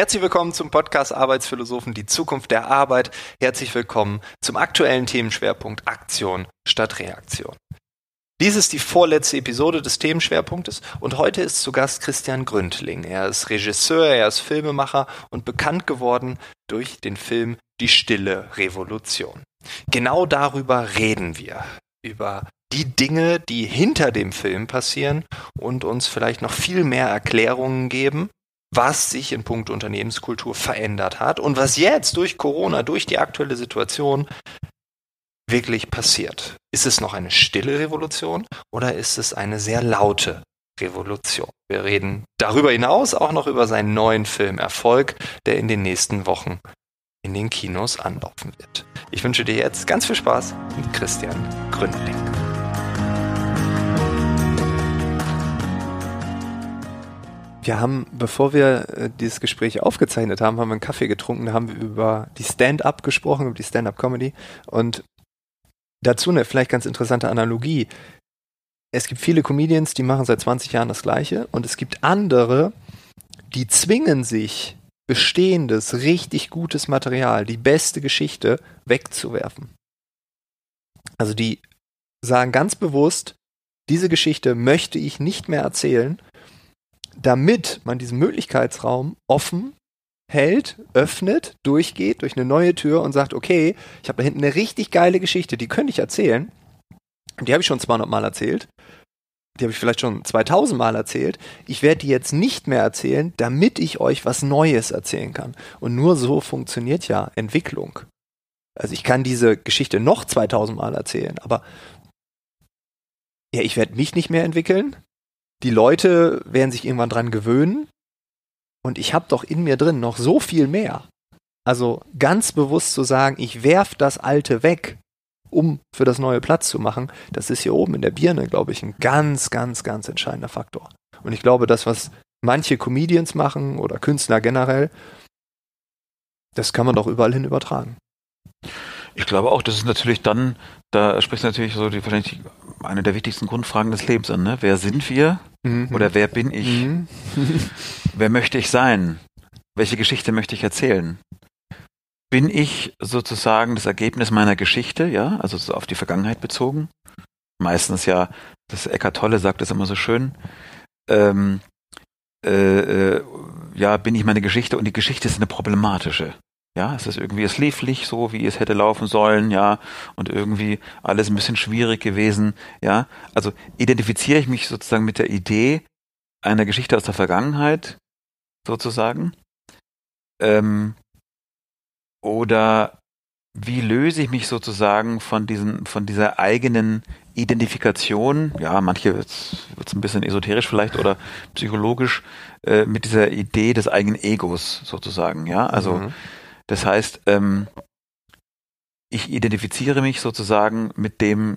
Herzlich willkommen zum Podcast Arbeitsphilosophen, die Zukunft der Arbeit. Herzlich willkommen zum aktuellen Themenschwerpunkt Aktion statt Reaktion. Dies ist die vorletzte Episode des Themenschwerpunktes und heute ist zu Gast Christian Gründling. Er ist Regisseur, er ist Filmemacher und bekannt geworden durch den Film Die stille Revolution. Genau darüber reden wir. Über die Dinge, die hinter dem Film passieren und uns vielleicht noch viel mehr Erklärungen geben, was sich in puncto Unternehmenskultur verändert hat und was jetzt durch Corona, durch die aktuelle Situation wirklich passiert. Ist es noch eine stille Revolution oder ist es eine sehr laute Revolution? Wir reden darüber hinaus auch noch über seinen neuen Film Erfolg, der in den nächsten Wochen in den Kinos anlaufen wird. Ich wünsche dir jetzt ganz viel Spaß mit Christian Gründling. Wir haben, bevor wir äh, dieses Gespräch aufgezeichnet haben, haben wir einen Kaffee getrunken, da haben wir über die Stand-up gesprochen, über die Stand-up-Comedy und dazu eine vielleicht ganz interessante Analogie. Es gibt viele Comedians, die machen seit 20 Jahren das Gleiche und es gibt andere, die zwingen sich, bestehendes, richtig gutes Material, die beste Geschichte wegzuwerfen. Also die sagen ganz bewusst, diese Geschichte möchte ich nicht mehr erzählen, damit man diesen Möglichkeitsraum offen hält, öffnet, durchgeht durch eine neue Tür und sagt, okay, ich habe da hinten eine richtig geile Geschichte, die könnte ich erzählen. Die habe ich schon 200 Mal erzählt. Die habe ich vielleicht schon 2000 Mal erzählt. Ich werde die jetzt nicht mehr erzählen, damit ich euch was Neues erzählen kann. Und nur so funktioniert ja Entwicklung. Also ich kann diese Geschichte noch 2000 Mal erzählen, aber ja, ich werde mich nicht mehr entwickeln. Die Leute werden sich irgendwann dran gewöhnen und ich habe doch in mir drin noch so viel mehr. Also ganz bewusst zu sagen, ich werf das Alte weg, um für das Neue Platz zu machen, das ist hier oben in der Birne, glaube ich, ein ganz, ganz, ganz entscheidender Faktor. Und ich glaube, das, was manche Comedians machen oder Künstler generell, das kann man doch überall hin übertragen. Ich glaube auch, das ist natürlich dann, da spricht natürlich so die wahrscheinlich eine der wichtigsten Grundfragen des Lebens an, ne? Wer sind wir? Mhm. Oder wer bin ich? Mhm. wer möchte ich sein? Welche Geschichte möchte ich erzählen? Bin ich sozusagen das Ergebnis meiner Geschichte, ja, also so auf die Vergangenheit bezogen? Meistens ja, das Eckart Tolle sagt das immer so schön. Ähm, äh, äh, ja, bin ich meine Geschichte und die Geschichte ist eine problematische. Ja, es ist irgendwie, es lief nicht so, wie es hätte laufen sollen, ja, und irgendwie alles ein bisschen schwierig gewesen, ja. Also identifiziere ich mich sozusagen mit der Idee einer Geschichte aus der Vergangenheit, sozusagen. Ähm, oder wie löse ich mich sozusagen von diesen, von dieser eigenen Identifikation, ja, manche wird es ein bisschen esoterisch vielleicht oder psychologisch, äh, mit dieser Idee des eigenen Egos sozusagen, ja. Also mhm das heißt, ähm, ich identifiziere mich sozusagen mit dem,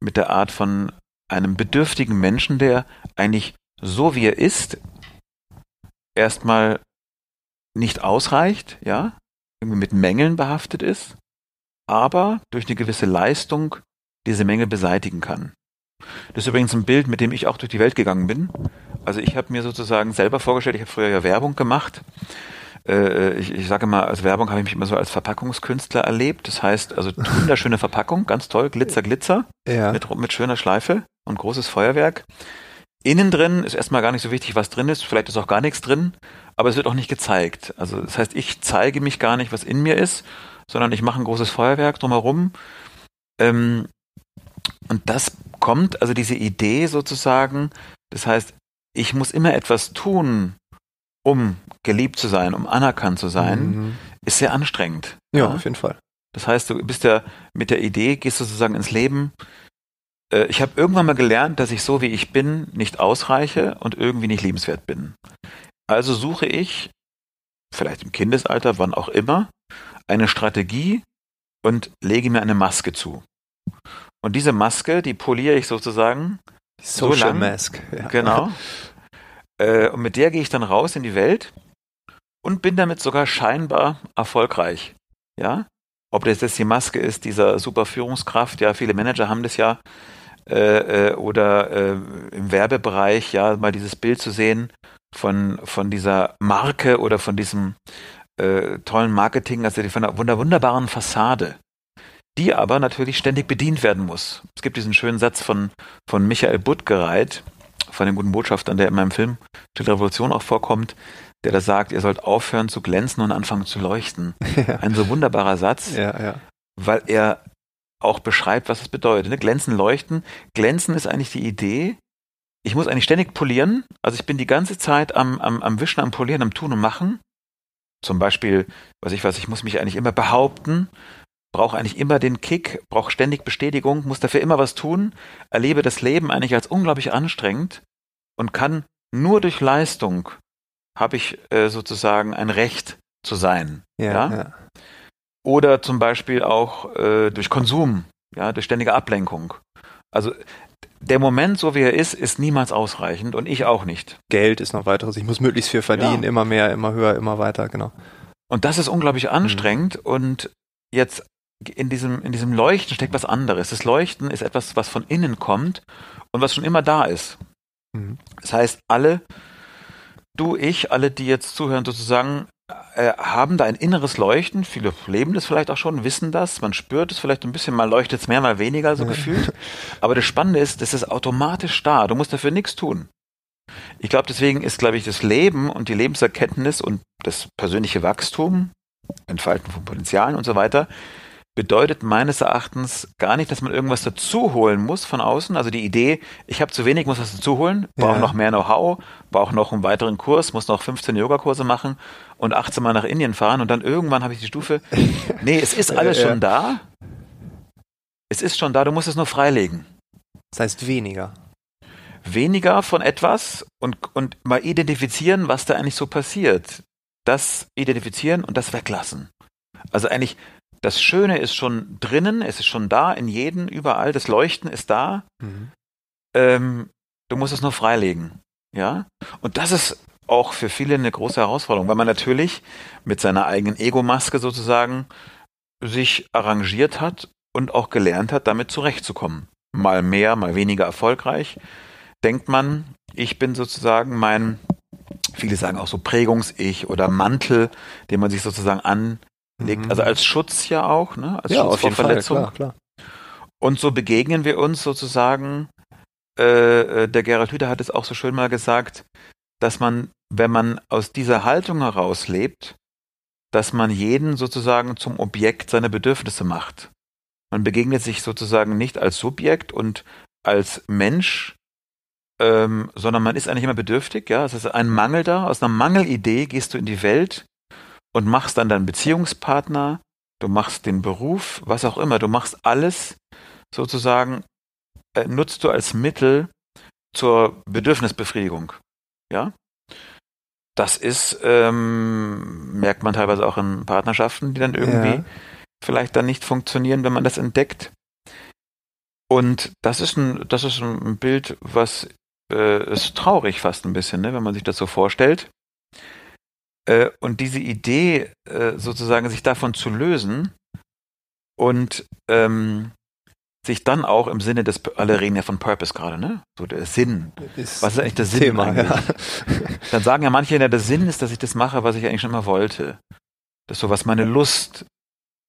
mit der Art von einem bedürftigen Menschen, der eigentlich so wie er ist, erstmal nicht ausreicht, ja, irgendwie mit Mängeln behaftet ist, aber durch eine gewisse Leistung diese Mängel beseitigen kann. Das ist übrigens ein Bild, mit dem ich auch durch die Welt gegangen bin. Also ich habe mir sozusagen selber vorgestellt, ich habe früher ja Werbung gemacht äh, ich, ich sage mal, als Werbung habe ich mich immer so als Verpackungskünstler erlebt. Das heißt, also wunderschöne Verpackung, ganz toll, Glitzer, Glitzer, ja. mit, mit schöner Schleife und großes Feuerwerk. Innen drin ist erstmal gar nicht so wichtig, was drin ist. Vielleicht ist auch gar nichts drin, aber es wird auch nicht gezeigt. Also das heißt, ich zeige mich gar nicht, was in mir ist, sondern ich mache ein großes Feuerwerk drumherum. Ähm, und das kommt, also diese Idee sozusagen, das heißt, ich muss immer etwas tun, um geliebt zu sein, um anerkannt zu sein, mhm. ist sehr anstrengend. Ja, ja, auf jeden Fall. Das heißt, du bist ja mit der Idee, gehst du sozusagen ins Leben. Äh, ich habe irgendwann mal gelernt, dass ich so wie ich bin nicht ausreiche und irgendwie nicht liebenswert bin. Also suche ich, vielleicht im Kindesalter, wann auch immer, eine Strategie und lege mir eine Maske zu. Und diese Maske, die poliere ich sozusagen. Social so lang, Mask. Ja. Genau. Äh, und mit der gehe ich dann raus in die Welt und bin damit sogar scheinbar erfolgreich. Ja, ob das jetzt die Maske ist dieser super Führungskraft, ja, viele Manager haben das ja, äh, äh, oder äh, im Werbebereich, ja, mal dieses Bild zu sehen von, von dieser Marke oder von diesem äh, tollen Marketing, also von einer wunderbaren Fassade, die aber natürlich ständig bedient werden muss. Es gibt diesen schönen Satz von, von Michael Buttgereit, von den guten Botschaftern, der in meinem Film Stille Revolution auch vorkommt, der da sagt, ihr sollt aufhören zu glänzen und anfangen zu leuchten. Ja. Ein so wunderbarer Satz, ja, ja. weil er auch beschreibt, was es bedeutet. Ne? Glänzen, leuchten. Glänzen ist eigentlich die Idee, ich muss eigentlich ständig polieren. Also ich bin die ganze Zeit am, am, am Wischen, am Polieren, am Tun und Machen. Zum Beispiel, weiß ich was, ich muss mich eigentlich immer behaupten, brauche eigentlich immer den Kick, brauche ständig Bestätigung, muss dafür immer was tun, erlebe das Leben eigentlich als unglaublich anstrengend und kann nur durch Leistung habe ich äh, sozusagen ein Recht zu sein. Ja, ja? ja. Oder zum Beispiel auch äh, durch Konsum, ja, durch ständige Ablenkung. Also der Moment, so wie er ist, ist niemals ausreichend und ich auch nicht. Geld ist noch weiteres. Ich muss möglichst viel verdienen, ja. immer mehr, immer höher, immer weiter, genau. Und das ist unglaublich anstrengend mhm. und jetzt in diesem, in diesem Leuchten steckt was anderes. Das Leuchten ist etwas, was von innen kommt und was schon immer da ist. Mhm. Das heißt, alle, du, ich, alle, die jetzt zuhören, sozusagen, äh, haben da ein inneres Leuchten. Viele leben das vielleicht auch schon, wissen das. Man spürt es vielleicht ein bisschen, mal leuchtet es mehr, mal weniger, so gefühlt. Aber das Spannende ist, das ist automatisch da. Du musst dafür nichts tun. Ich glaube, deswegen ist, glaube ich, das Leben und die Lebenserkenntnis und das persönliche Wachstum, Entfalten von Potenzialen und so weiter, bedeutet meines Erachtens gar nicht, dass man irgendwas dazu holen muss von außen. Also die Idee, ich habe zu wenig, muss was dazu holen, brauche ja. noch mehr Know-how, brauche noch einen weiteren Kurs, muss noch 15 Yogakurse machen und 18 Mal nach Indien fahren und dann irgendwann habe ich die Stufe. Nee, es ist alles schon da. Es ist schon da, du musst es nur freilegen. Das heißt weniger. Weniger von etwas und, und mal identifizieren, was da eigentlich so passiert. Das identifizieren und das weglassen. Also eigentlich das Schöne ist schon drinnen, es ist schon da, in jedem, überall, das Leuchten ist da. Mhm. Ähm, du musst es nur freilegen. Ja? Und das ist auch für viele eine große Herausforderung, weil man natürlich mit seiner eigenen Ego-Maske sozusagen sich arrangiert hat und auch gelernt hat, damit zurechtzukommen. Mal mehr, mal weniger erfolgreich. Denkt man, ich bin sozusagen mein, viele sagen auch so Prägungs-Ich oder Mantel, den man sich sozusagen an legt, mhm. also als Schutz ja auch, ne? als ja, Schutz vor Verletzung. Fall, klar, klar. Und so begegnen wir uns sozusagen, äh, äh, der Gerald Hüther hat es auch so schön mal gesagt, dass man, wenn man aus dieser Haltung heraus lebt, dass man jeden sozusagen zum Objekt seiner Bedürfnisse macht. Man begegnet sich sozusagen nicht als Subjekt und als Mensch, ähm, sondern man ist eigentlich immer bedürftig, ja. Es ist ein Mangel da. Aus einer Mangelidee gehst du in die Welt und machst dann deinen Beziehungspartner, du machst den Beruf, was auch immer, du machst alles sozusagen, äh, nutzt du als Mittel zur Bedürfnisbefriedigung. Ja? Das ist, ähm, merkt man teilweise auch in Partnerschaften, die dann irgendwie ja. vielleicht dann nicht funktionieren, wenn man das entdeckt. Und das ist ein, das ist ein Bild, was äh, ist traurig fast ein bisschen, ne, wenn man sich das so vorstellt. Äh, und diese Idee, äh, sozusagen sich davon zu lösen und ähm, sich dann auch im Sinne des, alle reden ja von Purpose gerade, ne? So der Sinn. Ist was ist eigentlich der Sinn Thema, eigentlich? Ja. Dann sagen ja manche, ja, der Sinn ist, dass ich das mache, was ich eigentlich schon immer wollte. Das ist so, was meine Lust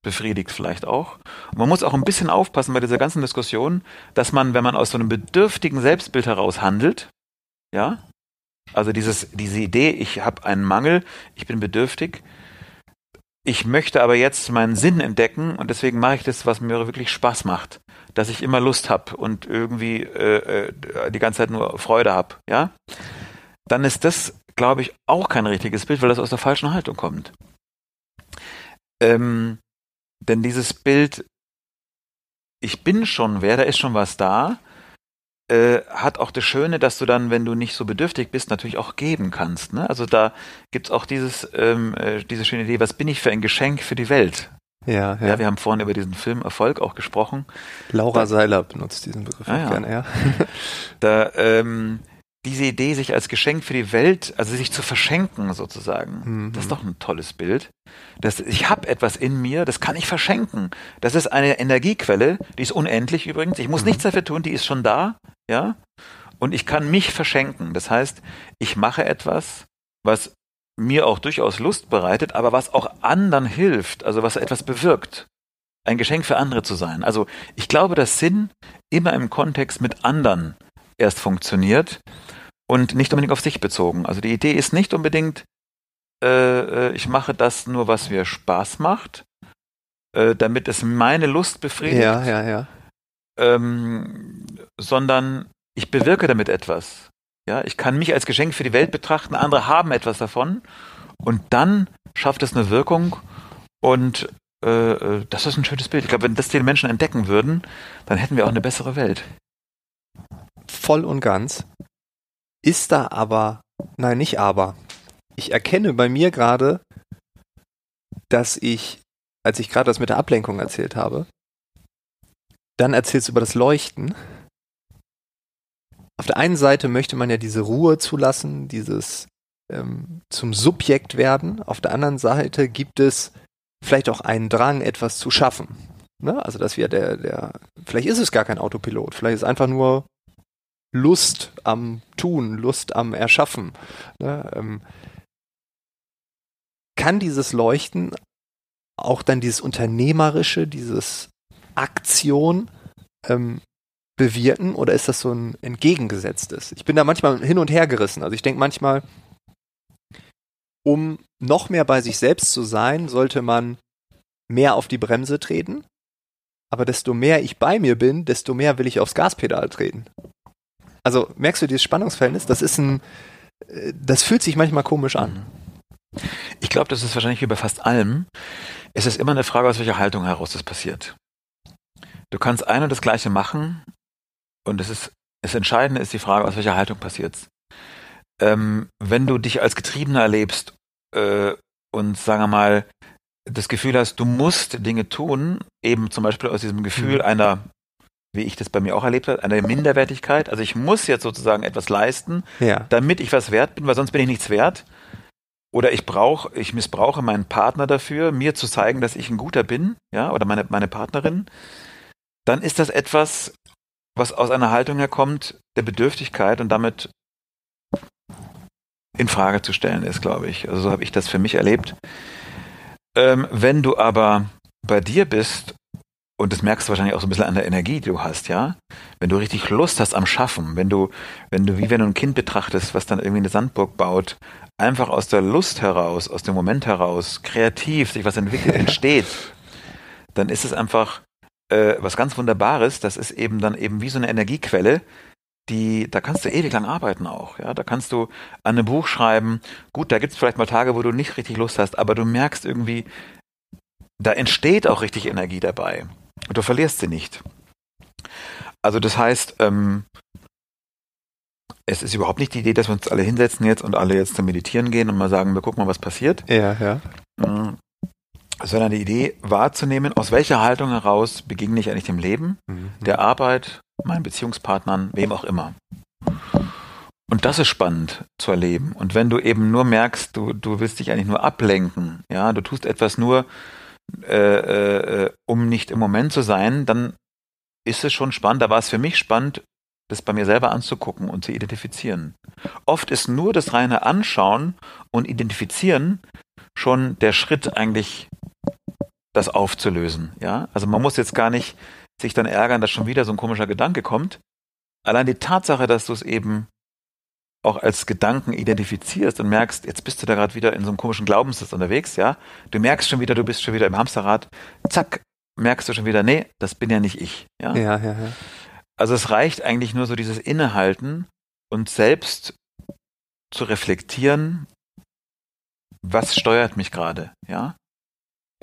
befriedigt vielleicht auch. Und man muss auch ein bisschen aufpassen bei dieser ganzen Diskussion, dass man, wenn man aus so einem bedürftigen Selbstbild heraus handelt, ja, also dieses, diese Idee, ich habe einen Mangel, ich bin bedürftig, ich möchte aber jetzt meinen Sinn entdecken und deswegen mache ich das, was mir wirklich Spaß macht, dass ich immer Lust habe und irgendwie äh, äh, die ganze Zeit nur Freude habe, ja, dann ist das, glaube ich, auch kein richtiges Bild, weil das aus der falschen Haltung kommt. Ähm, denn dieses Bild, ich bin schon wer, da ist schon was da, äh, hat auch das Schöne, dass du dann, wenn du nicht so bedürftig bist, natürlich auch geben kannst. Ne? Also da gibt's auch dieses, ähm, äh, diese schöne Idee, was bin ich für ein Geschenk für die Welt? Ja, ja. ja wir haben vorhin über diesen Film Erfolg auch gesprochen. Laura da, Seiler benutzt diesen Begriff ah, ja. gerne, ja. da, ähm, diese Idee, sich als Geschenk für die Welt, also sich zu verschenken sozusagen, mhm. das ist doch ein tolles Bild. Das, ich habe etwas in mir, das kann ich verschenken. Das ist eine Energiequelle, die ist unendlich übrigens. Ich muss mhm. nichts dafür tun, die ist schon da, ja. und ich kann mich verschenken. Das heißt, ich mache etwas, was mir auch durchaus Lust bereitet, aber was auch anderen hilft, also was etwas bewirkt. Ein Geschenk für andere zu sein. Also ich glaube, dass Sinn immer im Kontext mit anderen erst funktioniert und nicht unbedingt auf sich bezogen. Also die Idee ist nicht unbedingt, äh, äh ich mache das nur, was mir Spaß macht, äh, damit es meine Lust befriedigt. Ja, ja, ja. Ähm, sondern ich bewirke damit etwas. Ja, ich kann mich als Geschenk für die Welt betrachten, andere haben etwas davon und dann schafft es eine Wirkung und äh, äh, das ist ein schönes Bild. Ich glaube, wenn das die Menschen entdecken würden, dann hätten wir auch eine bessere Welt. Voll und ganz. Ist da aber, nein, nicht aber. Ich erkenne bei mir gerade, dass ich, als ich gerade das mit der Ablenkung erzählt habe, dann erzählst du über das Leuchten auf der einen Seite möchte man ja diese Ruhe zulassen, dieses ähm, zum Subjekt werden. Auf der anderen Seite gibt es vielleicht auch einen Drang, etwas zu schaffen. Ne? Also dass wir der, der, vielleicht ist es gar kein Autopilot, vielleicht ist es einfach nur Lust am Tun, Lust am Erschaffen. Ne? Ähm, kann dieses Leuchten auch dann dieses Unternehmerische, dieses Aktion ähm, bewirken oder ist das so ein entgegengesetztes? Ich bin da manchmal hin und her gerissen. Also ich denke manchmal, um noch mehr bei sich selbst zu sein, sollte man mehr auf die Bremse treten. Aber desto mehr ich bei mir bin, desto mehr will ich aufs Gaspedal treten. Also merkst du dieses Spannungsverhältnis? Das ist ein, äh, das fühlt sich manchmal komisch an. Ich glaube, das ist wahrscheinlich wie bei fast allem. Es ist immer eine Frage, aus welcher Haltung heraus das passiert. Du kannst ein und das Gleiche machen und es ist, das Entscheidende ist die Frage, aus welcher Haltung passiert's. Ähm, wenn du dich als Getriebener erlebst äh, und sagen wir mal das Gefühl hast, du musst Dinge tun, eben zum Beispiel aus diesem Gefühl mhm. einer, wie ich das bei mir auch erlebt habe, einer Minderwertigkeit. Also ich muss jetzt sozusagen etwas leisten, ja. damit ich was wert bin, weil sonst bin ich nichts wert. Oder ich brauche, ich missbrauche meinen Partner dafür, mir zu zeigen, dass ich ein guter bin, ja, oder meine, meine Partnerin. Dann ist das etwas, was aus einer Haltung herkommt, der Bedürftigkeit und damit in Frage zu stellen ist, glaube ich. Also so habe ich das für mich erlebt. Ähm, wenn du aber bei dir bist, und das merkst du wahrscheinlich auch so ein bisschen an der Energie, die du hast, ja, wenn du richtig Lust hast am Schaffen, wenn du, wenn du, wie wenn du ein Kind betrachtest, was dann irgendwie eine Sandburg baut, einfach aus der Lust heraus, aus dem Moment heraus, kreativ sich was entwickelt, entsteht, dann ist es einfach äh, was ganz Wunderbares. Das ist eben dann eben wie so eine Energiequelle, die, da kannst du ewig lang arbeiten auch. Ja, da kannst du an einem Buch schreiben. Gut, da gibt es vielleicht mal Tage, wo du nicht richtig Lust hast, aber du merkst irgendwie, da entsteht auch richtig Energie dabei. Und du verlierst sie nicht. Also das heißt, ähm, es ist überhaupt nicht die Idee, dass wir uns alle hinsetzen jetzt und alle jetzt zum Meditieren gehen und mal sagen, wir gucken mal, was passiert. Ja, ja. Mhm sondern die Idee wahrzunehmen, aus welcher Haltung heraus begegne ich eigentlich dem Leben, mhm. der Arbeit, meinen Beziehungspartnern, wem auch immer. Und das ist spannend zu erleben. Und wenn du eben nur merkst, du, du willst dich eigentlich nur ablenken, ja, du tust etwas nur, äh, äh, um nicht im Moment zu sein, dann ist es schon spannend. Da war es für mich spannend, das bei mir selber anzugucken und zu identifizieren. Oft ist nur das reine Anschauen und Identifizieren schon der Schritt eigentlich das aufzulösen. Ja, also man muss jetzt gar nicht sich dann ärgern, dass schon wieder so ein komischer Gedanke kommt. Allein die Tatsache, dass du es eben auch als Gedanken identifizierst und merkst, jetzt bist du da gerade wieder in so einem komischen Glaubenssatz unterwegs, ja. Du merkst schon wieder, du bist schon wieder im Hamsterrad. Zack, merkst du schon wieder, nee, das bin ja nicht ich. Ja, ja, ja. ja. Also es reicht eigentlich nur so dieses Innehalten und selbst zu reflektieren, was steuert mich gerade, ja?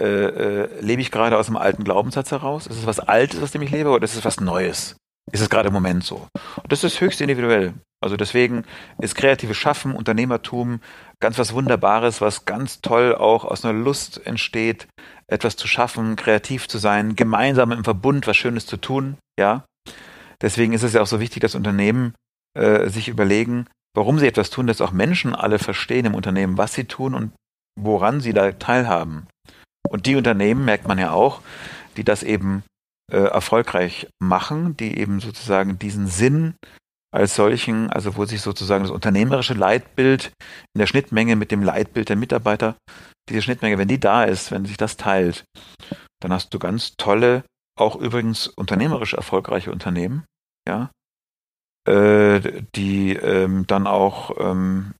Äh, äh, lebe ich gerade aus einem alten Glaubenssatz heraus? Ist es was Altes, aus dem ich lebe, oder ist es was Neues? Ist es gerade im Moment so? Und das ist höchst individuell. Also deswegen ist kreatives Schaffen, Unternehmertum ganz was Wunderbares, was ganz toll auch aus einer Lust entsteht, etwas zu schaffen, kreativ zu sein, gemeinsam im Verbund was Schönes zu tun. Ja, deswegen ist es ja auch so wichtig, dass Unternehmen äh, sich überlegen, warum sie etwas tun, dass auch Menschen alle verstehen im Unternehmen, was sie tun und woran sie da teilhaben. Und die Unternehmen merkt man ja auch, die das eben äh, erfolgreich machen, die eben sozusagen diesen Sinn als solchen, also wo sich sozusagen das unternehmerische Leitbild in der Schnittmenge mit dem Leitbild der Mitarbeiter, diese Schnittmenge, wenn die da ist, wenn sich das teilt, dann hast du ganz tolle, auch übrigens unternehmerisch erfolgreiche Unternehmen, ja, äh, die ähm, dann auch ähm,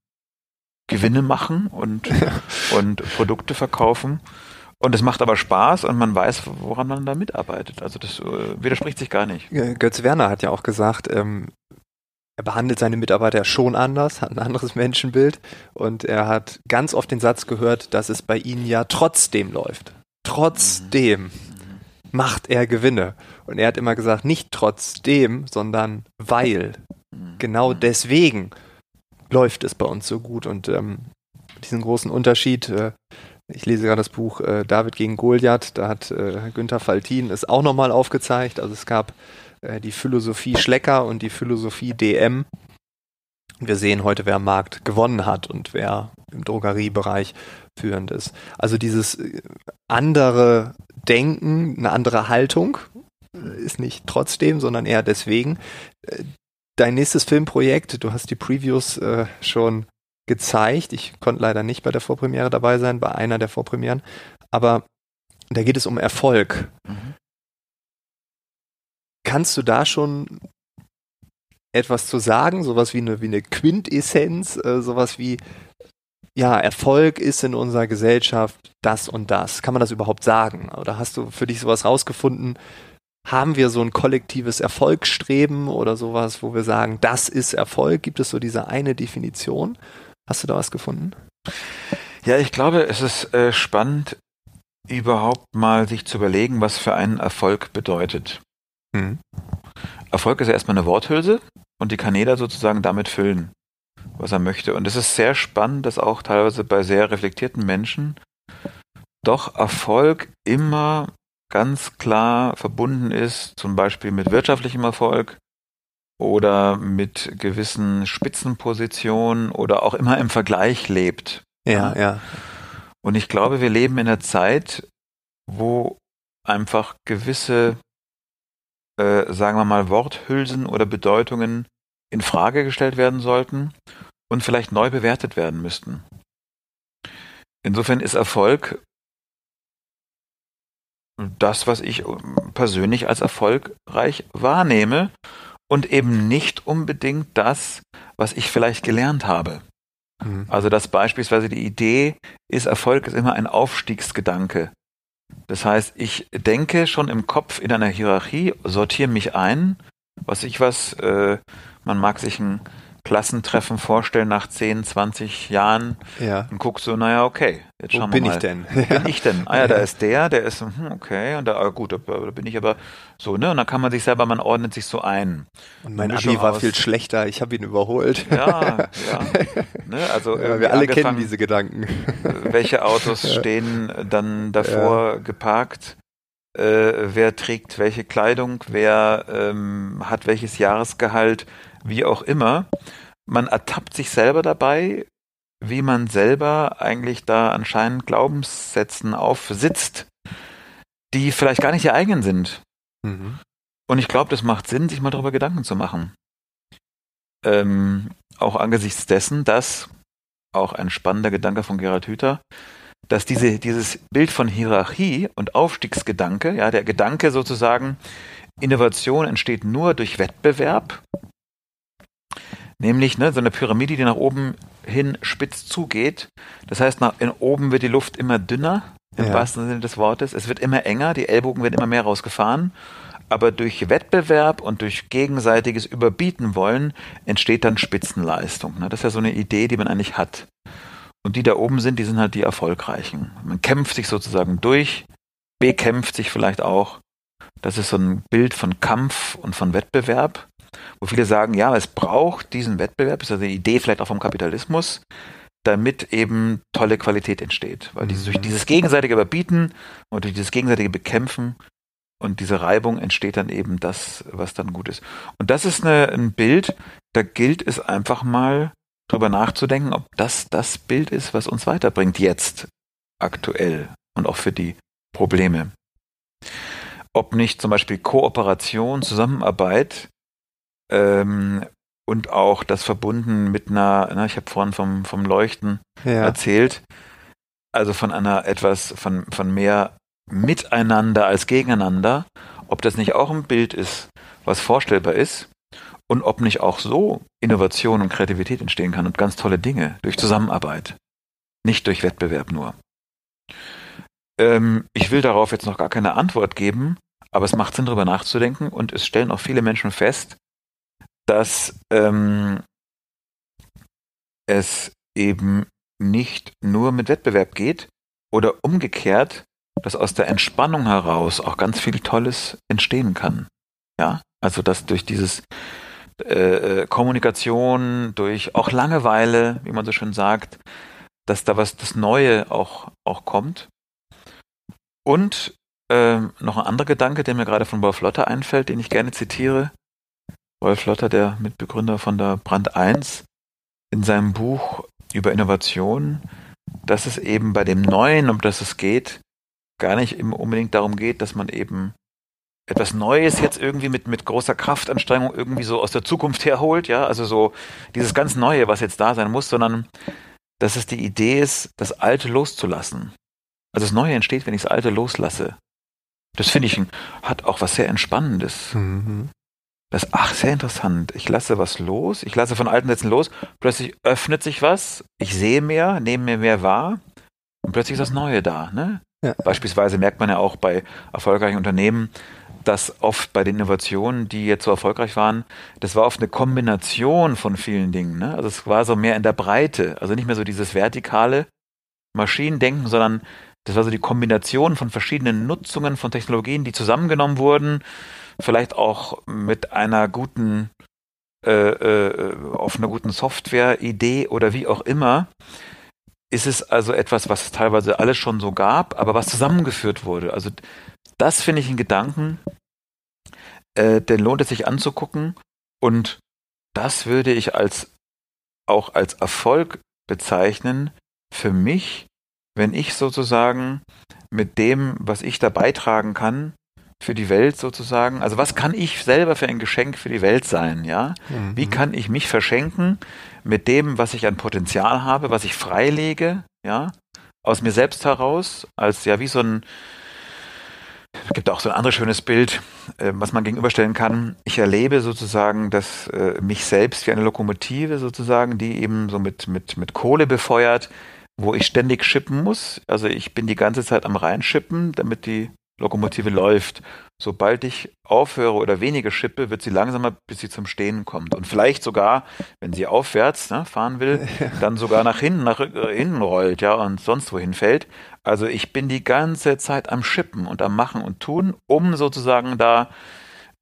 Gewinne machen und, und Produkte verkaufen. Und es macht aber Spaß und man weiß, woran man da mitarbeitet. Also das äh, widerspricht sich gar nicht. Götz Werner hat ja auch gesagt, ähm, er behandelt seine Mitarbeiter schon anders, hat ein anderes Menschenbild und er hat ganz oft den Satz gehört, dass es bei ihnen ja trotzdem läuft. Trotzdem macht er Gewinne. Und er hat immer gesagt, nicht trotzdem, sondern weil. Genau deswegen läuft es bei uns so gut. Und ähm, diesen großen Unterschied, äh, ich lese gerade das Buch äh, David gegen Goliath, da hat äh, Günther Faltin es auch nochmal aufgezeigt. Also es gab äh, die Philosophie Schlecker und die Philosophie DM. Wir sehen heute, wer am Markt gewonnen hat und wer im Drogeriebereich führend ist. Also dieses äh, andere Denken, eine andere Haltung äh, ist nicht trotzdem, sondern eher deswegen. Dein nächstes Filmprojekt, du hast die Previews äh, schon gezeigt. Ich konnte leider nicht bei der Vorpremiere dabei sein, bei einer der Vorpremieren. Aber da geht es um Erfolg. Mhm. Kannst du da schon etwas zu sagen? Sowas wie eine, wie eine Quintessenz, äh, sowas wie, ja, Erfolg ist in unserer Gesellschaft das und das. Kann man das überhaupt sagen? Oder hast du für dich sowas rausgefunden? Haben wir so ein kollektives Erfolgsstreben oder sowas, wo wir sagen, das ist Erfolg? Gibt es so diese eine Definition? Hast du da was gefunden? Ja, ich glaube, es ist äh, spannend, überhaupt mal sich zu überlegen, was für einen Erfolg bedeutet. Mhm. Erfolg ist ja erstmal eine Worthülse und die kann jeder sozusagen damit füllen, was er möchte. Und es ist sehr spannend, dass auch teilweise bei sehr reflektierten Menschen doch Erfolg immer ganz klar verbunden ist, zum Beispiel mit wirtschaftlichem Erfolg oder mit gewissen Spitzenpositionen oder auch immer im Vergleich lebt. Ja, ja. Und ich glaube, wir leben in einer Zeit, wo einfach gewisse äh, sagen wir mal, Worthülsen oder Bedeutungen in Frage gestellt werden sollten und vielleicht neu bewertet werden müssten. Insofern ist Erfolg das, was ich persönlich als erfolgreich wahrnehme und eben nicht unbedingt das, was ich vielleicht gelernt habe. Mhm. Also dass beispielsweise die Idee ist, Erfolg ist immer ein Aufstiegsgedanke. Das heißt, ich denke schon im Kopf in einer Hierarchie, sortiere mich ein, was ich was, äh, man mag sich ein Klassentreffen vorstellen nach 10, 20 Jahren ja. und guckst so, naja, okay, jetzt schauen Wo wir bin mal. ich denn? Wo bin ich denn? Ah ja, da ist der, der ist, hm, okay, und da, ah, gut, da, da, bin ich aber so, ne? Und dann kann man sich selber, man ordnet sich so ein. Und mein Abi war aus. viel schlechter, ich habe ihn überholt. Ja, ja. Ne? Also ja, wir alle kennen diese Gedanken. Welche Autos stehen dann davor geparkt? Äh, wer trägt welche Kleidung, wer ähm, hat welches Jahresgehalt, wie auch immer. Man ertappt sich selber dabei, wie man selber eigentlich da anscheinend Glaubenssätzen aufsitzt, die vielleicht gar nicht ihr eigen sind. Mhm. Und ich glaube, das macht Sinn, sich mal darüber Gedanken zu machen. Ähm, auch angesichts dessen, dass, auch ein spannender Gedanke von Gerhard Hüther, dass diese, dieses Bild von Hierarchie und Aufstiegsgedanke, ja, der Gedanke sozusagen, Innovation entsteht nur durch Wettbewerb, nämlich ne, so eine Pyramide, die nach oben hin spitz zugeht. Das heißt, nach in oben wird die Luft immer dünner, im ja. wahrsten Sinne des Wortes. Es wird immer enger, die Ellbogen werden immer mehr rausgefahren. Aber durch Wettbewerb und durch gegenseitiges Überbieten wollen entsteht dann Spitzenleistung. Ne? Das ist ja so eine Idee, die man eigentlich hat. Und die da oben sind, die sind halt die Erfolgreichen. Man kämpft sich sozusagen durch, bekämpft sich vielleicht auch. Das ist so ein Bild von Kampf und von Wettbewerb, wo viele sagen, ja, es braucht diesen Wettbewerb, das ist also eine Idee vielleicht auch vom Kapitalismus, damit eben tolle Qualität entsteht. Weil dieses, durch dieses gegenseitige Überbieten und durch dieses gegenseitige Bekämpfen und diese Reibung entsteht dann eben das, was dann gut ist. Und das ist eine, ein Bild, da gilt es einfach mal drüber nachzudenken, ob das das Bild ist, was uns weiterbringt jetzt, aktuell und auch für die Probleme. Ob nicht zum Beispiel Kooperation, Zusammenarbeit ähm, und auch das verbunden mit einer, na, ich habe vorhin vom, vom Leuchten ja. erzählt, also von einer etwas, von, von mehr Miteinander als Gegeneinander, ob das nicht auch ein Bild ist, was vorstellbar ist und ob nicht auch so Innovation und Kreativität entstehen kann und ganz tolle Dinge durch Zusammenarbeit, nicht durch Wettbewerb nur. Ähm, ich will darauf jetzt noch gar keine Antwort geben, aber es macht Sinn, darüber nachzudenken und es stellen auch viele Menschen fest, dass ähm, es eben nicht nur mit Wettbewerb geht oder umgekehrt, dass aus der Entspannung heraus auch ganz viel Tolles entstehen kann. Ja, also dass durch dieses äh, Kommunikation, durch auch Langeweile, wie man so schön sagt, dass da was das Neue auch auch kommt. Und äh, noch ein anderer Gedanke, der mir gerade von Wolf Lotter einfällt, den ich gerne zitiere. Wolf Lotter, der Mitbegründer von der Brand 1, in seinem Buch über Innovation, dass es eben bei dem Neuen, um das es geht, gar nicht unbedingt darum geht, dass man eben etwas Neues jetzt irgendwie mit, mit großer Kraftanstrengung irgendwie so aus der Zukunft herholt, ja, also so dieses ganz Neue, was jetzt da sein muss, sondern dass es die Idee ist, das Alte loszulassen. Also das Neue entsteht, wenn ich das Alte loslasse. Das finde ich, hat auch was sehr Entspannendes. Mhm. Das, ach, sehr interessant. Ich lasse was los, ich lasse von alten Sätzen los, plötzlich öffnet sich was, ich sehe mehr, nehme mir mehr wahr und plötzlich ist das Neue da. Ne? Ja. Beispielsweise merkt man ja auch bei erfolgreichen Unternehmen, dass oft bei den Innovationen, die jetzt so erfolgreich waren, das war oft eine Kombination von vielen Dingen. Ne? Also es war so mehr in der Breite, also nicht mehr so dieses vertikale Maschinendenken, sondern das war so die Kombination von verschiedenen Nutzungen von Technologien, die zusammengenommen wurden. Vielleicht auch mit einer guten, äh, äh, auf einer guten Software-Idee oder wie auch immer, ist es also etwas, was teilweise alles schon so gab, aber was zusammengeführt wurde. Also das finde ich einen Gedanken, äh, den lohnt es sich anzugucken. Und das würde ich als auch als Erfolg bezeichnen. Für mich, wenn ich sozusagen mit dem, was ich da beitragen kann, für die Welt sozusagen? Also was kann ich selber für ein Geschenk für die Welt sein, ja? Mhm. Wie kann ich mich verschenken mit dem, was ich an Potenzial habe, was ich freilege, ja? Aus mir selbst heraus, als ja wie so ein, es gibt auch so ein anderes schönes Bild, äh, was man gegenüberstellen kann. Ich erlebe sozusagen, dass äh, mich selbst wie eine Lokomotive sozusagen, die eben so mit, mit, mit Kohle befeuert, wo ich ständig schippen muss. Also ich bin die ganze Zeit am Reinschippen, damit die Lokomotive läuft. Sobald ich aufhöre oder weniger schippe, wird sie langsamer, bis sie zum Stehen kommt. Und vielleicht sogar, wenn sie aufwärts ne, fahren will, dann sogar nach hinten, nach äh, hinten rollt, ja, und sonst wohin fällt. Also ich bin die ganze Zeit am Schippen und am Machen und Tun, um sozusagen da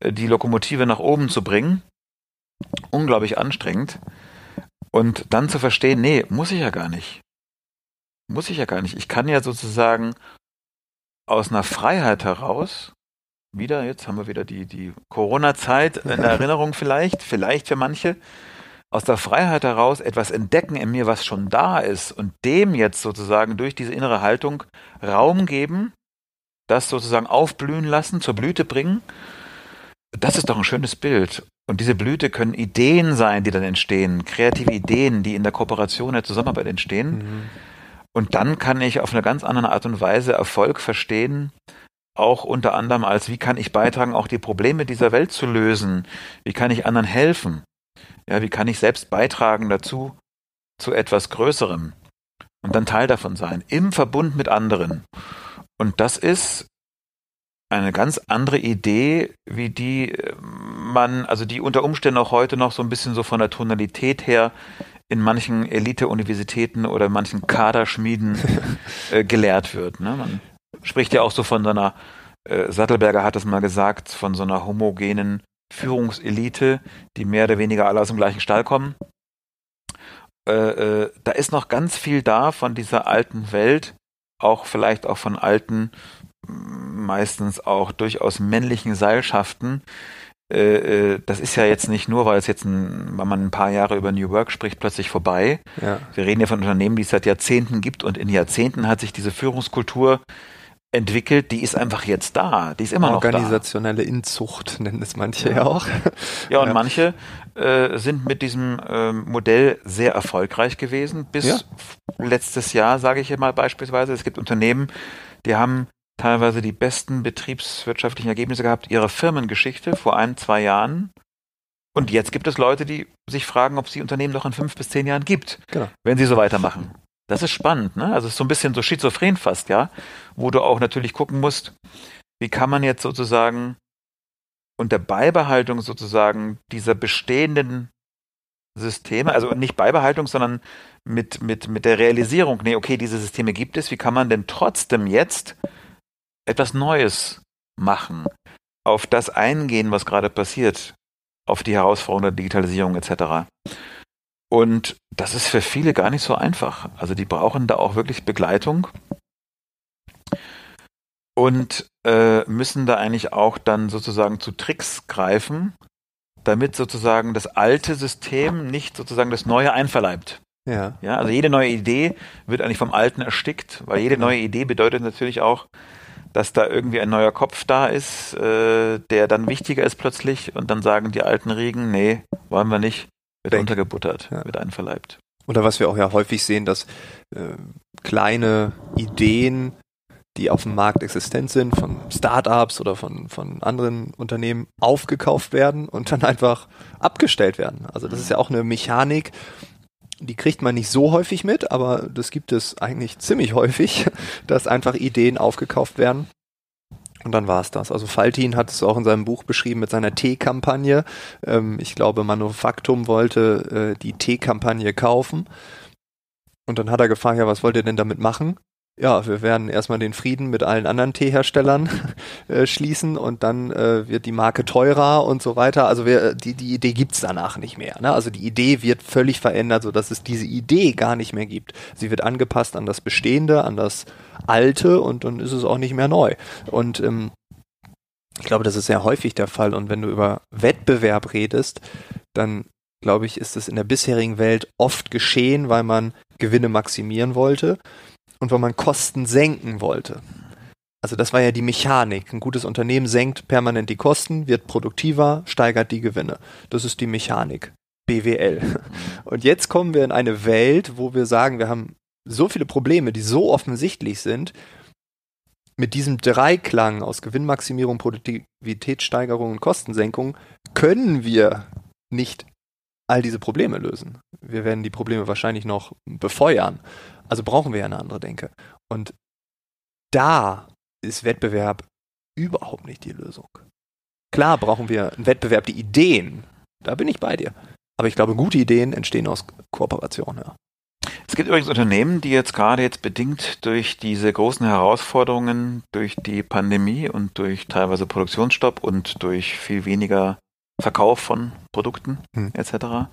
äh, die Lokomotive nach oben zu bringen. Unglaublich anstrengend. Und dann zu verstehen, nee, muss ich ja gar nicht. Muss ich ja gar nicht. Ich kann ja sozusagen aus einer Freiheit heraus, wieder, jetzt haben wir wieder die, die Corona-Zeit in Erinnerung vielleicht, vielleicht für manche, aus der Freiheit heraus etwas entdecken in mir, was schon da ist und dem jetzt sozusagen durch diese innere Haltung Raum geben, das sozusagen aufblühen lassen, zur Blüte bringen, das ist doch ein schönes Bild. Und diese Blüte können Ideen sein, die dann entstehen, kreative Ideen, die in der Kooperation, der Zusammenarbeit entstehen. Mhm. Und dann kann ich auf eine ganz andere Art und Weise Erfolg verstehen, auch unter anderem als, wie kann ich beitragen, auch die Probleme dieser Welt zu lösen? Wie kann ich anderen helfen? Ja, wie kann ich selbst beitragen dazu, zu etwas Größerem? Und dann Teil davon sein, im Verbund mit anderen. Und das ist eine ganz andere Idee, wie die äh, man, also die unter Umständen auch heute noch so ein bisschen so von der Tonalität her in manchen Elite-Universitäten oder manchen Kaderschmieden äh, gelehrt wird. Ne? Man spricht ja auch so von so einer, äh, Sattelberger hat es mal gesagt, von so einer homogenen Führungselite, die mehr oder weniger alle aus dem gleichen Stall kommen. Äh, äh, da ist noch ganz viel da von dieser alten Welt, auch vielleicht auch von alten, meistens auch durchaus männlichen Seilschaften, das ist ja jetzt nicht nur, weil es jetzt ein, weil man ein paar Jahre über New Work spricht, plötzlich vorbei. Ja. Wir reden ja von Unternehmen, die es seit Jahrzehnten gibt und in Jahrzehnten hat sich diese Führungskultur entwickelt, die ist einfach jetzt da. Die ist immer noch da. Organisationelle Inzucht nennen es manche ja, ja auch. Ja, und ja. manche äh, sind mit diesem äh, Modell sehr erfolgreich gewesen. Bis letztes Jahr, sage ich mal beispielsweise. Es gibt Unternehmen, die haben teilweise die besten betriebswirtschaftlichen Ergebnisse gehabt ihrer Firmengeschichte vor ein, zwei Jahren. Und jetzt gibt es Leute, die sich fragen, ob es die Unternehmen noch in fünf bis zehn Jahren gibt, genau. wenn sie so weitermachen. Das ist spannend, ne? Also es ist so ein bisschen so schizophren fast, ja, wo du auch natürlich gucken musst, wie kann man jetzt sozusagen unter Beibehaltung sozusagen dieser bestehenden Systeme, also nicht Beibehaltung, sondern mit, mit, mit der Realisierung, nee, okay, diese Systeme gibt es, wie kann man denn trotzdem jetzt etwas Neues machen, auf das eingehen, was gerade passiert, auf die Herausforderungen der Digitalisierung etc. Und das ist für viele gar nicht so einfach. Also die brauchen da auch wirklich Begleitung und äh, müssen da eigentlich auch dann sozusagen zu Tricks greifen, damit sozusagen das alte System nicht sozusagen das neue einverleibt. Ja. ja. Also jede neue Idee wird eigentlich vom alten erstickt, weil jede neue Idee bedeutet natürlich auch, dass da irgendwie ein neuer Kopf da ist, äh, der dann wichtiger ist plötzlich und dann sagen die alten Riegen, nee, wollen wir nicht, wird Denk. untergebuttert, ja. wird einverleibt. Oder was wir auch ja häufig sehen, dass äh, kleine Ideen, die auf dem Markt existent sind, von Startups oder von, von anderen Unternehmen aufgekauft werden und dann einfach abgestellt werden. Also das ist ja auch eine Mechanik, die kriegt man nicht so häufig mit, aber das gibt es eigentlich ziemlich häufig, dass einfach Ideen aufgekauft werden. Und dann war es das. Also Faltin hat es auch in seinem Buch beschrieben mit seiner Tee-Kampagne. Ähm, ich glaube, Manufaktum wollte äh, die Tee-Kampagne kaufen. Und dann hat er gefragt, ja, was wollt ihr denn damit machen? Ja, wir werden erstmal den Frieden mit allen anderen Teeherstellern äh, schließen und dann äh, wird die Marke teurer und so weiter. Also wir, die, die Idee gibt's danach nicht mehr. Ne? Also die Idee wird völlig verändert, so dass es diese Idee gar nicht mehr gibt. Sie wird angepasst an das Bestehende, an das Alte und dann ist es auch nicht mehr neu. Und ähm, ich glaube, das ist sehr häufig der Fall. Und wenn du über Wettbewerb redest, dann glaube ich, ist es in der bisherigen Welt oft geschehen, weil man Gewinne maximieren wollte und weil man Kosten senken wollte. Also das war ja die Mechanik. Ein gutes Unternehmen senkt permanent die Kosten, wird produktiver, steigert die Gewinne. Das ist die Mechanik. BWL. Und jetzt kommen wir in eine Welt, wo wir sagen, wir haben so viele Probleme, die so offensichtlich sind. Mit diesem Dreiklang aus Gewinnmaximierung, Produktivitätssteigerung und Kostensenkung können wir nicht all diese Probleme lösen. Wir werden die Probleme wahrscheinlich noch befeuern. Also brauchen wir ja eine andere Denke. Und da ist Wettbewerb überhaupt nicht die Lösung. Klar brauchen wir einen Wettbewerb, die Ideen, da bin ich bei dir. Aber ich glaube, gute Ideen entstehen aus Kooperation, ja. Es gibt übrigens Unternehmen, die jetzt gerade jetzt bedingt durch diese großen Herausforderungen, durch die Pandemie und durch teilweise Produktionsstopp und durch viel weniger Verkauf von Produkten hm. etc.,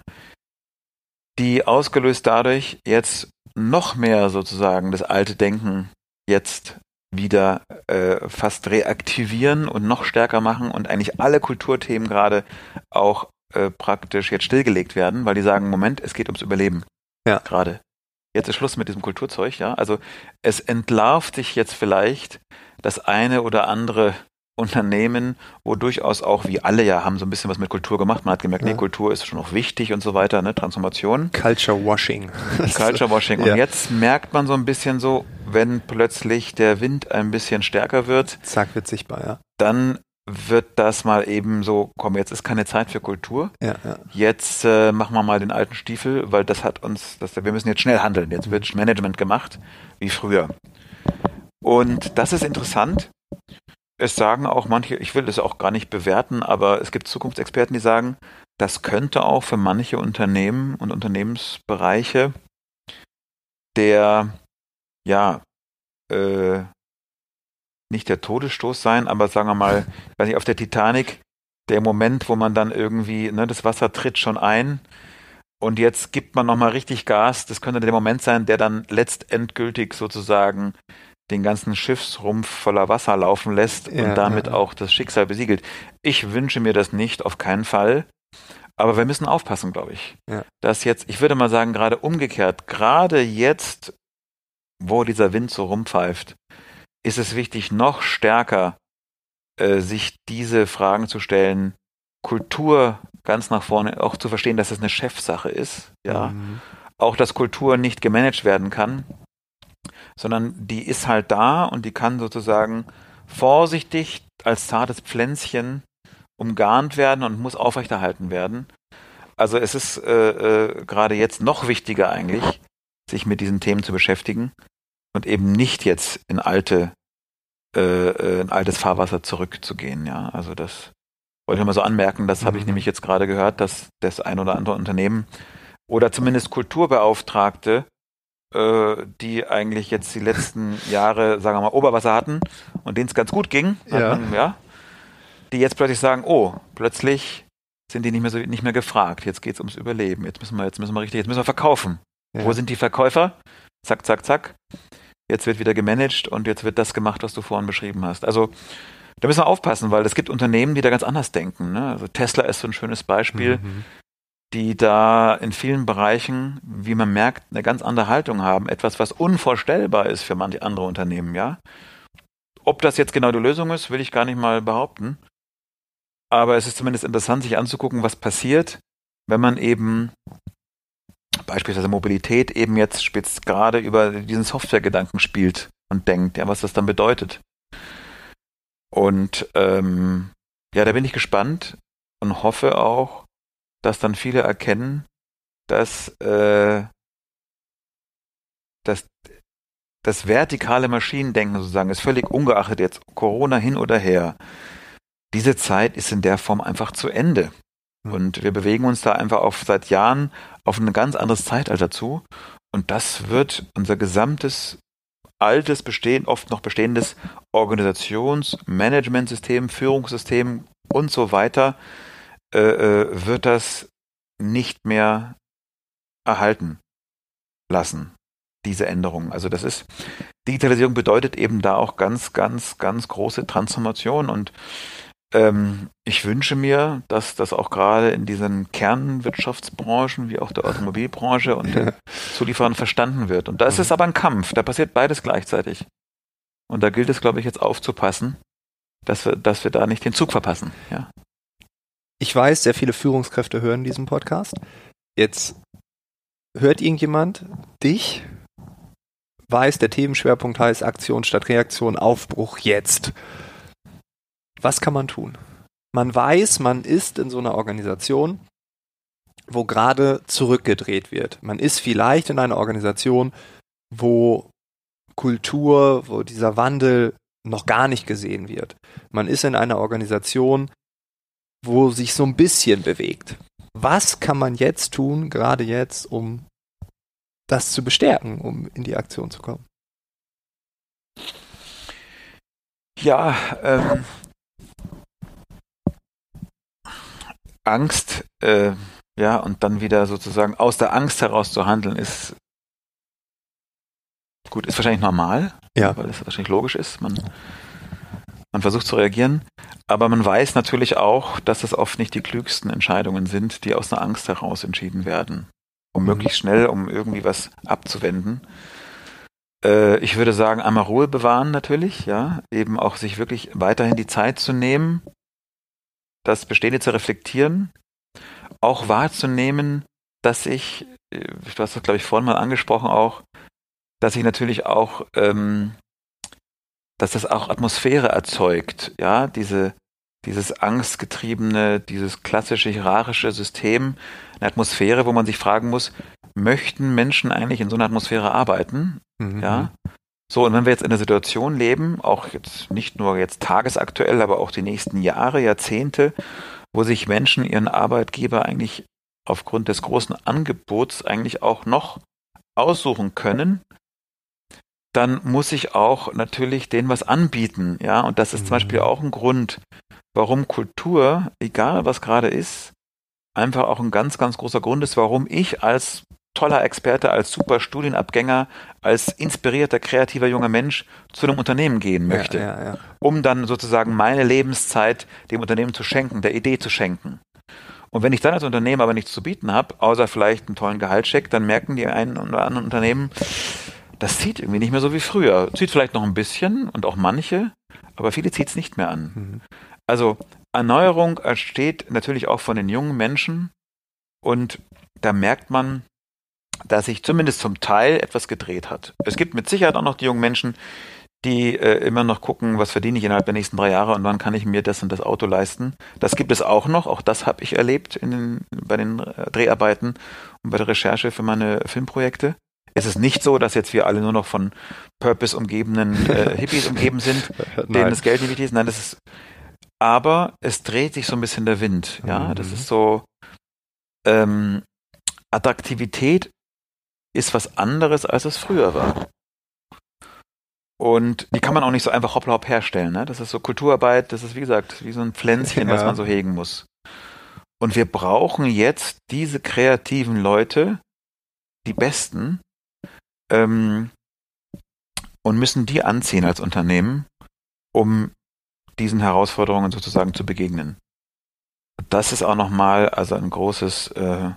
die ausgelöst dadurch jetzt noch mehr sozusagen das alte Denken jetzt wieder äh, fast reaktivieren und noch stärker machen und eigentlich alle Kulturthemen gerade auch äh, praktisch jetzt stillgelegt werden, weil die sagen, Moment, es geht ums Überleben. Ja. Gerade. Jetzt ist Schluss mit diesem Kulturzeug, ja. Also es entlarvt sich jetzt vielleicht das eine oder andere Unternehmen, wo durchaus auch, wie alle ja, haben so ein bisschen was mit Kultur gemacht. Man hat gemerkt, ja. nee, Kultur ist schon noch wichtig und so weiter, ne, Transformation. Culture Washing. Culture Washing. Und ja. jetzt merkt man so ein bisschen so, wenn plötzlich der Wind ein bisschen stärker wird. Zack, wird sichtbar, ja. Dann wird das mal eben so, komm, jetzt ist keine Zeit für Kultur. Ja, ja. Jetzt äh, machen wir mal den alten Stiefel, weil das hat uns, das, wir müssen jetzt schnell handeln. Jetzt wird Management gemacht, wie früher. Und das ist interessant, es sagen auch manche, ich will das auch gar nicht bewerten, aber es gibt Zukunftsexperten, die sagen, das könnte auch für manche Unternehmen und Unternehmensbereiche der, ja, äh, nicht der Todesstoß sein, aber sagen wir mal, weiß nicht, auf der Titanic, der Moment, wo man dann irgendwie, ne, das Wasser tritt schon ein und jetzt gibt man nochmal richtig Gas, das könnte der Moment sein, der dann letztendgültig sozusagen den ganzen Schiffsrumpf voller Wasser laufen lässt ja, und damit ja. auch das Schicksal besiegelt. Ich wünsche mir das nicht, auf keinen Fall. Aber wir müssen aufpassen, glaube ich. Ja. Dass jetzt, ich würde mal sagen, gerade umgekehrt, gerade jetzt, wo dieser Wind so rumpfeift, ist es wichtig, noch stärker äh, sich diese Fragen zu stellen, Kultur ganz nach vorne, auch zu verstehen, dass es eine Chefsache ist, ja. Mhm. Auch, dass Kultur nicht gemanagt werden kann, sondern die ist halt da und die kann sozusagen vorsichtig als zartes Pflänzchen umgarnt werden und muss aufrechterhalten werden. Also es ist äh, äh, gerade jetzt noch wichtiger eigentlich, sich mit diesen Themen zu beschäftigen und eben nicht jetzt in alte äh, äh in altes Fahrwasser zurückzugehen. Ja, also das wollte ich mal so anmerken. Das mhm. habe ich mhm. nämlich jetzt gerade gehört, dass das ein oder andere Unternehmen oder zumindest Kulturbeauftragte, die eigentlich jetzt die letzten Jahre, sagen wir mal, Oberwasser hatten und denen es ganz gut ging, ja. Man, ja, die jetzt plötzlich sagen, oh, plötzlich sind die nicht mehr so nicht mehr gefragt. Jetzt geht es ums Überleben. Jetzt müssen wir, jetzt müssen wir richtig, jetzt müssen wir verkaufen. Ja. Wo sind die Verkäufer? Zack, zack, zack. Jetzt wird wieder gemanagt und jetzt wird das gemacht, was du vorhin beschrieben hast. Also da müssen wir aufpassen, weil es gibt Unternehmen, die da ganz anders denken. Ne? Also Tesla ist so ein schönes Beispiel, mhm. Die da in vielen Bereichen, wie man merkt, eine ganz andere Haltung haben. Etwas, was unvorstellbar ist für manche andere Unternehmen, ja. Ob das jetzt genau die Lösung ist, will ich gar nicht mal behaupten. Aber es ist zumindest interessant, sich anzugucken, was passiert, wenn man eben beispielsweise Mobilität eben jetzt spitz gerade über diesen Softwaregedanken spielt und denkt, ja, was das dann bedeutet. Und ähm, ja, da bin ich gespannt und hoffe auch, dass dann viele erkennen, dass, äh, dass das vertikale Maschinendenken sozusagen ist völlig ungeachtet jetzt Corona hin oder her. Diese Zeit ist in der Form einfach zu Ende. Hm. Und wir bewegen uns da einfach auf seit Jahren auf ein ganz anderes Zeitalter zu. Und das wird unser gesamtes altes, bestehen, oft noch bestehendes Organisationsmanagementsystem, Führungssystem und so weiter, äh, äh, wird das nicht mehr erhalten lassen, diese Änderungen. Also das ist, Digitalisierung bedeutet eben da auch ganz, ganz, ganz große Transformation und ähm, ich wünsche mir, dass das auch gerade in diesen Kernwirtschaftsbranchen wie auch der Automobilbranche und den Zulieferern verstanden wird. Und da ist es mhm. aber ein Kampf, da passiert beides gleichzeitig. Und da gilt es, glaube ich, jetzt aufzupassen, dass wir, dass wir da nicht den Zug verpassen. Ja. Ich weiß, sehr viele Führungskräfte hören diesen Podcast. Jetzt hört irgendjemand dich, weiß, der Themenschwerpunkt heißt Aktion statt Reaktion, Aufbruch jetzt. Was kann man tun? Man weiß, man ist in so einer Organisation, wo gerade zurückgedreht wird. Man ist vielleicht in einer Organisation, wo Kultur, wo dieser Wandel noch gar nicht gesehen wird. Man ist in einer Organisation, wo sich so ein bisschen bewegt. Was kann man jetzt tun, gerade jetzt, um das zu bestärken, um in die Aktion zu kommen? Ja, ähm, Angst, äh, ja, und dann wieder sozusagen aus der Angst heraus zu handeln, ist gut, ist wahrscheinlich normal, ja. weil es wahrscheinlich logisch ist. Man, man versucht zu reagieren, aber man weiß natürlich auch, dass es oft nicht die klügsten Entscheidungen sind, die aus einer Angst heraus entschieden werden, um mhm. möglichst schnell, um irgendwie was abzuwenden. Äh, ich würde sagen, einmal Ruhe bewahren natürlich, ja, eben auch sich wirklich weiterhin die Zeit zu nehmen, das Bestehende zu reflektieren, auch wahrzunehmen, dass ich, äh, du hast das glaube ich vorhin mal angesprochen auch, dass ich natürlich auch, ähm, dass das auch Atmosphäre erzeugt, ja, diese, dieses angstgetriebene, dieses klassische hierarchische System, eine Atmosphäre, wo man sich fragen muss, möchten Menschen eigentlich in so einer Atmosphäre arbeiten? Mhm. Ja. So, und wenn wir jetzt in der Situation leben, auch jetzt nicht nur jetzt tagesaktuell, aber auch die nächsten Jahre, Jahrzehnte, wo sich Menschen ihren Arbeitgeber eigentlich aufgrund des großen Angebots eigentlich auch noch aussuchen können, dann muss ich auch natürlich denen was anbieten, ja, und das ist mhm. zum Beispiel mhm. auch ein Grund, warum Kultur, egal was gerade ist, einfach auch ein ganz, ganz großer Grund ist, warum ich als toller Experte, als super Studienabgänger, als inspirierter, kreativer junger Mensch zu einem Unternehmen gehen möchte, ja, ja, ja. um dann sozusagen meine Lebenszeit dem Unternehmen zu schenken, der Idee zu schenken. Und wenn ich dann als Unternehmen aber nichts zu bieten habe, außer vielleicht einen tollen Gehaltscheck, dann merken die einen oder anderen Unternehmen, das zieht irgendwie nicht mehr so wie früher. Zieht vielleicht noch ein bisschen und auch manche, aber viele zieht es nicht mehr an. Mhm. Also Erneuerung entsteht natürlich auch von den jungen Menschen und da merkt man, dass sich zumindest zum Teil etwas gedreht hat. Es gibt mit Sicherheit auch noch die jungen Menschen, die äh, immer noch gucken, was verdiene ich innerhalb der nächsten drei Jahre und wann kann ich mir das und das Auto leisten. Das gibt es auch noch, auch das habe ich erlebt in den, bei den äh, Dreharbeiten und bei der Recherche für meine Filmprojekte. Es ist nicht so, dass jetzt wir alle nur noch von Purpose umgebenen äh, Hippies umgeben sind, denen das Geld nicht wichtig ist. Nein, das ist, aber es dreht sich so ein bisschen der Wind. Ja, mhm. das ist so, ähm, Attraktivität ist was anderes, als es früher war. Und die kann man auch nicht so einfach hoppla hopp herstellen. Ne? Das ist so Kulturarbeit, das ist wie gesagt wie so ein Pflänzchen, ja. was man so hegen muss. Und wir brauchen jetzt diese kreativen Leute, die Besten, ähm, und müssen die anziehen als Unternehmen, um diesen Herausforderungen sozusagen zu begegnen. Das ist auch nochmal also ein großes, äh,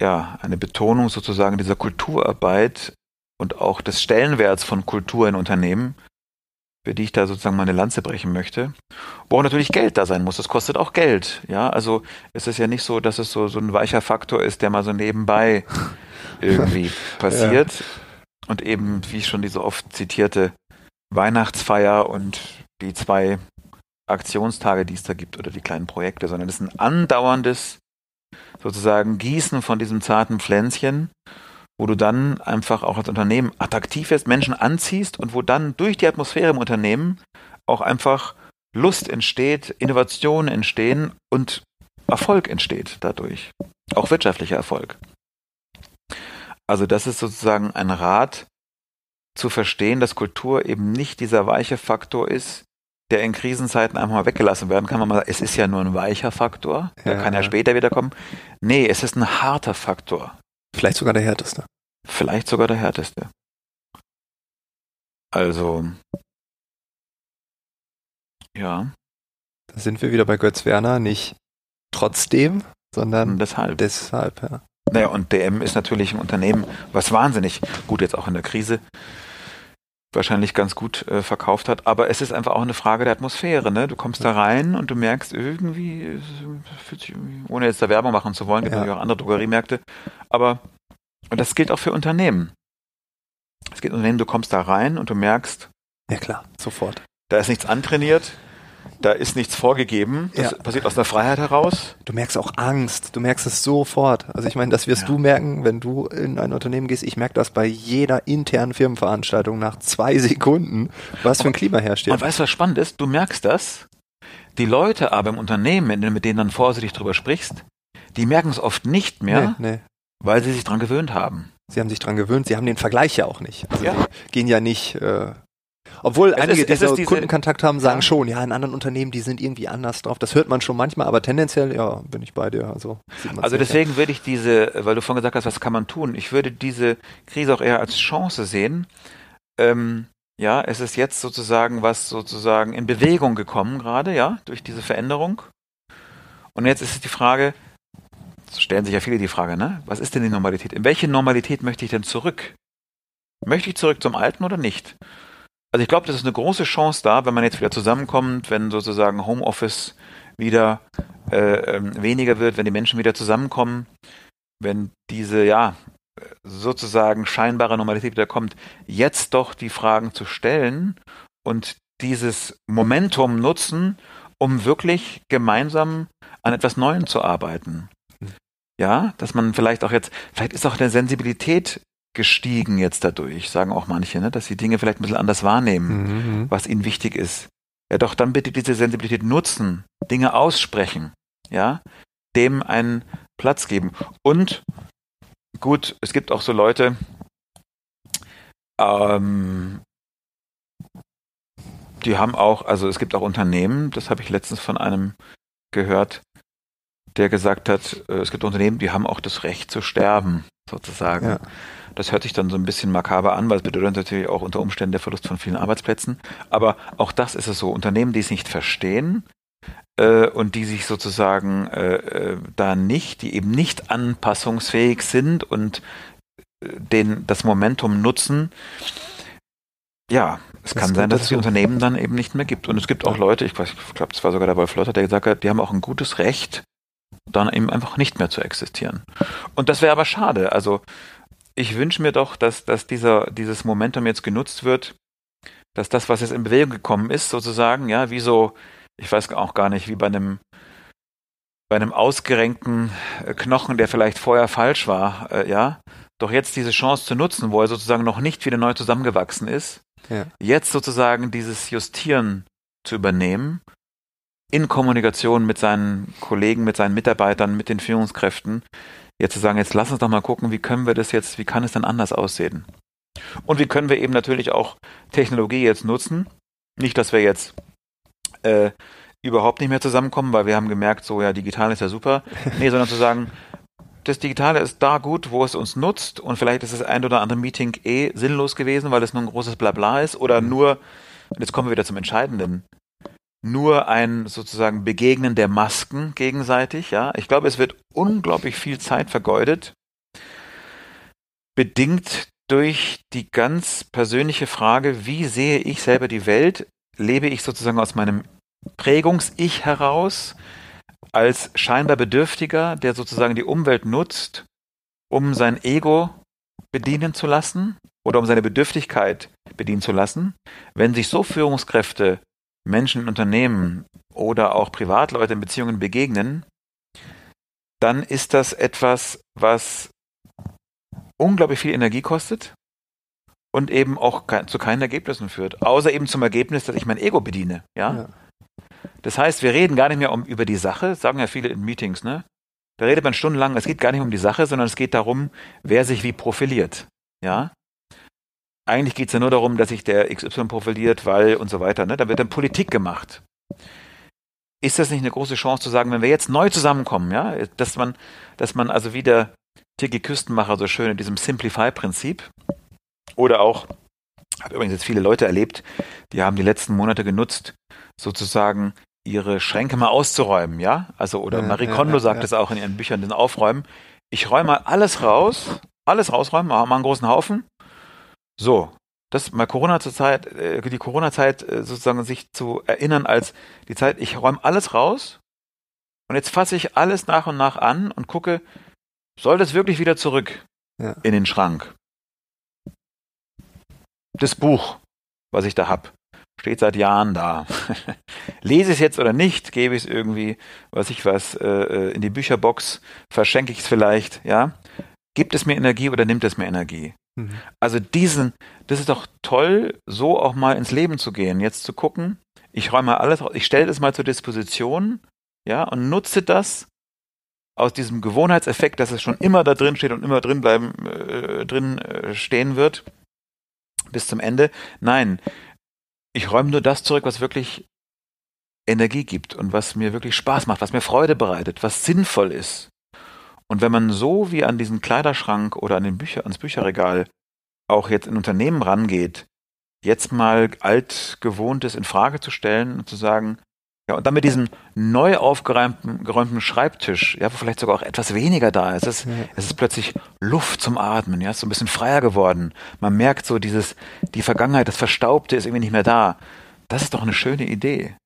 ja, eine Betonung sozusagen dieser Kulturarbeit und auch des Stellenwerts von Kultur in Unternehmen, für die ich da sozusagen meine Lanze brechen möchte, wo auch natürlich Geld da sein muss. Das kostet auch Geld. Ja, also es ist ja nicht so, dass es so, so ein weicher Faktor ist, der mal so nebenbei irgendwie passiert. Ja. Und eben, wie schon diese oft zitierte Weihnachtsfeier und die zwei Aktionstage, die es da gibt oder die kleinen Projekte, sondern es ist ein andauerndes sozusagen Gießen von diesem zarten Pflänzchen wo du dann einfach auch als Unternehmen attraktiv wirst, Menschen anziehst und wo dann durch die Atmosphäre im Unternehmen auch einfach Lust entsteht, Innovationen entstehen und Erfolg entsteht dadurch. Auch wirtschaftlicher Erfolg. Also das ist sozusagen ein Rat zu verstehen, dass Kultur eben nicht dieser weiche Faktor ist, der in Krisenzeiten einfach mal weggelassen werden kann. Man mal sagen, es ist ja nur ein weicher Faktor, der ja. kann ja später wiederkommen. Nee, es ist ein harter Faktor. Vielleicht sogar der härteste. Vielleicht sogar der härteste. Also, ja. Da sind wir wieder bei Götz Werner, nicht trotzdem, sondern deshalb. Deshalb, ja. Naja, und DM ist natürlich ein Unternehmen, was wahnsinnig gut jetzt auch in der Krise wahrscheinlich ganz gut äh, verkauft hat, aber es ist einfach auch eine Frage der Atmosphäre, ne? Du kommst da rein und du merkst irgendwie, sich, ohne jetzt da Werbung machen zu wollen, gibt ja. natürlich auch andere Drogeriemärkte, aber und das gilt auch für Unternehmen. Es gibt Unternehmen, du kommst da rein und du merkst, ja klar, sofort. Da ist nichts antrainiert, da ist nichts vorgegeben. Das ja. passiert aus der Freiheit heraus. Du merkst auch Angst. Du merkst es sofort. Also ich meine, das wirst ja. du merken, wenn du in ein Unternehmen gehst. Ich merke das bei jeder internen Firmenveranstaltung nach zwei Sekunden, was für ein Klima herrscht. Und weißt du, was spannend ist? Du merkst das. Die Leute aber im Unternehmen, mit denen dann vorsichtig drüber sprichst, die merken es oft nicht mehr, nee, nee. weil sie sich dran gewöhnt haben. Sie haben sich dran gewöhnt, sie haben den Vergleich ja auch nicht. Also ja. gehen ja nicht äh, obwohl es einige, ist, die so diese, Kundenkontakt haben, sagen ja. schon, ja, in anderen Unternehmen, die sind irgendwie anders drauf. Das hört man schon manchmal, aber tendenziell, ja, bin ich bei dir. Also, also deswegen würde ich diese, weil du vorhin gesagt hast, was kann man tun? Ich würde diese Krise auch eher als Chance sehen. Ähm, ja, es ist jetzt sozusagen was sozusagen in Bewegung gekommen gerade, ja, durch diese Veränderung. Und jetzt ist es die Frage, so stellen sich ja viele die Frage, ne? Was ist denn die Normalität? In welche Normalität möchte ich denn zurück? Möchte ich zurück zum Alten oder nicht? Also ich glaube, das ist eine große Chance da, wenn man jetzt wieder zusammenkommt, wenn sozusagen Homeoffice wieder äh, ähm, weniger wird, wenn die Menschen wieder zusammenkommen, wenn diese, ja, sozusagen scheinbare Normalität wieder kommt, jetzt doch die Fragen zu stellen und dieses Momentum nutzen, um wirklich gemeinsam an etwas Neuem zu arbeiten. Ja, dass man vielleicht auch jetzt, vielleicht ist auch eine Sensibilität gestiegen jetzt dadurch, sagen auch manche, ne, dass sie Dinge vielleicht ein bisschen anders wahrnehmen, mhm. mhm. was ihnen wichtig ist. Ja, doch dann bitte diese Sensibilität nutzen, Dinge aussprechen, ja, dem einen Platz geben. Und gut, es gibt auch so Leute, ähm, die haben auch, also es gibt auch Unternehmen, das habe ich letztens von einem gehört, der gesagt hat, äh, es gibt Unternehmen, die haben auch das Recht zu sterben, sozusagen. Ja. Das hört sich dann so ein bisschen makaber an, weil es bedeutet natürlich auch unter Umständen der Verlust von vielen Arbeitsplätzen. Aber auch das ist es so. Unternehmen, die es nicht verstehen, äh, und die sich sozusagen äh, äh, da nicht, die eben nicht anpassungsfähig sind und den, das Momentum nutzen. Ja, es das kann sein, dass es die Unternehmen dann eben nicht mehr gibt. Und es gibt auch Leute, ich, weiß, ich glaube, es war sogar der Wolf Lotter, der gesagt hat, die haben auch ein gutes Recht, dann eben einfach nicht mehr zu existieren. Und das wäre aber schade. Also ich wünsche mir doch, dass, dass dieser, dieses Momentum jetzt genutzt wird, dass das, was jetzt in Bewegung gekommen ist, sozusagen, ja, wie so, ich weiß auch gar nicht, wie bei einem bei einem ausgerenkten äh, Knochen, der vielleicht vorher falsch war, äh, ja, doch jetzt diese Chance zu nutzen, wo er sozusagen noch nicht wieder neu zusammengewachsen ist, ja. jetzt sozusagen dieses Justieren zu übernehmen, in Kommunikation mit seinen Kollegen, mit seinen Mitarbeitern, mit den Führungskräften, jetzt zu sagen, jetzt lass uns doch mal gucken, wie können wir das jetzt, wie kann es dann anders aussehen? Und wie können wir eben natürlich auch Technologie jetzt nutzen? Nicht, dass wir jetzt äh, überhaupt nicht mehr zusammenkommen, weil wir haben gemerkt, so ja, digital ist ja super. Nee, sondern zu sagen, das Digitale ist da gut, wo es uns nutzt und vielleicht ist das ein oder andere Meeting eh sinnlos gewesen, weil es nur ein großes Blabla ist oder mhm. nur, und jetzt kommen wir wieder zum Entscheidenden, nur ein sozusagen Begegnen der Masken gegenseitig, ja. Ich glaube, es wird unglaublich viel Zeit vergeudet, bedingt durch die ganz persönliche Frage, wie sehe ich selber die Welt? Lebe ich sozusagen aus meinem Prägungs-Ich heraus als scheinbar Bedürftiger, der sozusagen die Umwelt nutzt, um sein Ego bedienen zu lassen oder um seine Bedürftigkeit bedienen zu lassen. Wenn sich so Führungskräfte Menschen in Unternehmen oder auch Privatleute in Beziehungen begegnen, dann ist das etwas, was unglaublich viel Energie kostet und eben auch zu keinen Ergebnissen führt. Außer eben zum Ergebnis, dass ich mein Ego bediene. Ja? ja. Das heißt, wir reden gar nicht mehr um, über die Sache, sagen ja viele in Meetings, ne? Da redet man stundenlang, es geht gar nicht um die Sache, sondern es geht darum, wer sich wie profiliert. Ja? Eigentlich geht es ja nur darum, dass sich der XY profiliert, weil und so weiter. Ne? Da wird dann Politik gemacht. Ist das nicht eine große Chance zu sagen, wenn wir jetzt neu zusammenkommen, ja, dass man, dass man also wieder Tiki Küstenmacher so schön in diesem Simplify-Prinzip oder auch, habe übrigens jetzt viele Leute erlebt, die haben die letzten Monate genutzt, sozusagen ihre Schränke mal auszuräumen, ja? Also, oder ja, Marie Kondo ja, sagt es auch in ihren Büchern, den Aufräumen. Ich räume mal alles raus, alles rausräumen, mal einen großen Haufen. So, das mal Corona zur Zeit, äh, die Corona-Zeit äh, sozusagen sich zu erinnern als die Zeit, ich räume alles raus und jetzt fasse ich alles nach und nach an und gucke, soll das wirklich wieder zurück ja. in den Schrank? Das Buch, was ich da hab, steht seit Jahren da. Lese ich es jetzt oder nicht, gebe ich es irgendwie, was ich was, äh, äh, in die Bücherbox, verschenke ich es vielleicht, ja? Gibt es mir Energie oder nimmt es mir Energie? Mhm. Also diesen, das ist doch toll, so auch mal ins Leben zu gehen, jetzt zu gucken, ich räume alles, ich stelle das mal zur Disposition, ja, und nutze das aus diesem Gewohnheitseffekt, dass es schon immer da drin steht und immer drin bleiben, äh, drin äh, stehen wird, bis zum Ende. Nein, ich räume nur das zurück, was wirklich Energie gibt und was mir wirklich Spaß macht, was mir Freude bereitet, was sinnvoll ist. Und wenn man so wie an diesen Kleiderschrank oder an den Bücher, ans Bücherregal auch jetzt in Unternehmen rangeht, jetzt mal altgewohntes in Frage zu stellen und zu sagen, ja, und dann mit diesem neu aufgeräumten geräumten Schreibtisch, ja, wo vielleicht sogar auch etwas weniger da ist. Es, ja. es ist plötzlich Luft zum Atmen, ja, ist so ein bisschen freier geworden. Man merkt so dieses, die Vergangenheit, das Verstaubte ist irgendwie nicht mehr da. Das ist doch eine schöne Idee.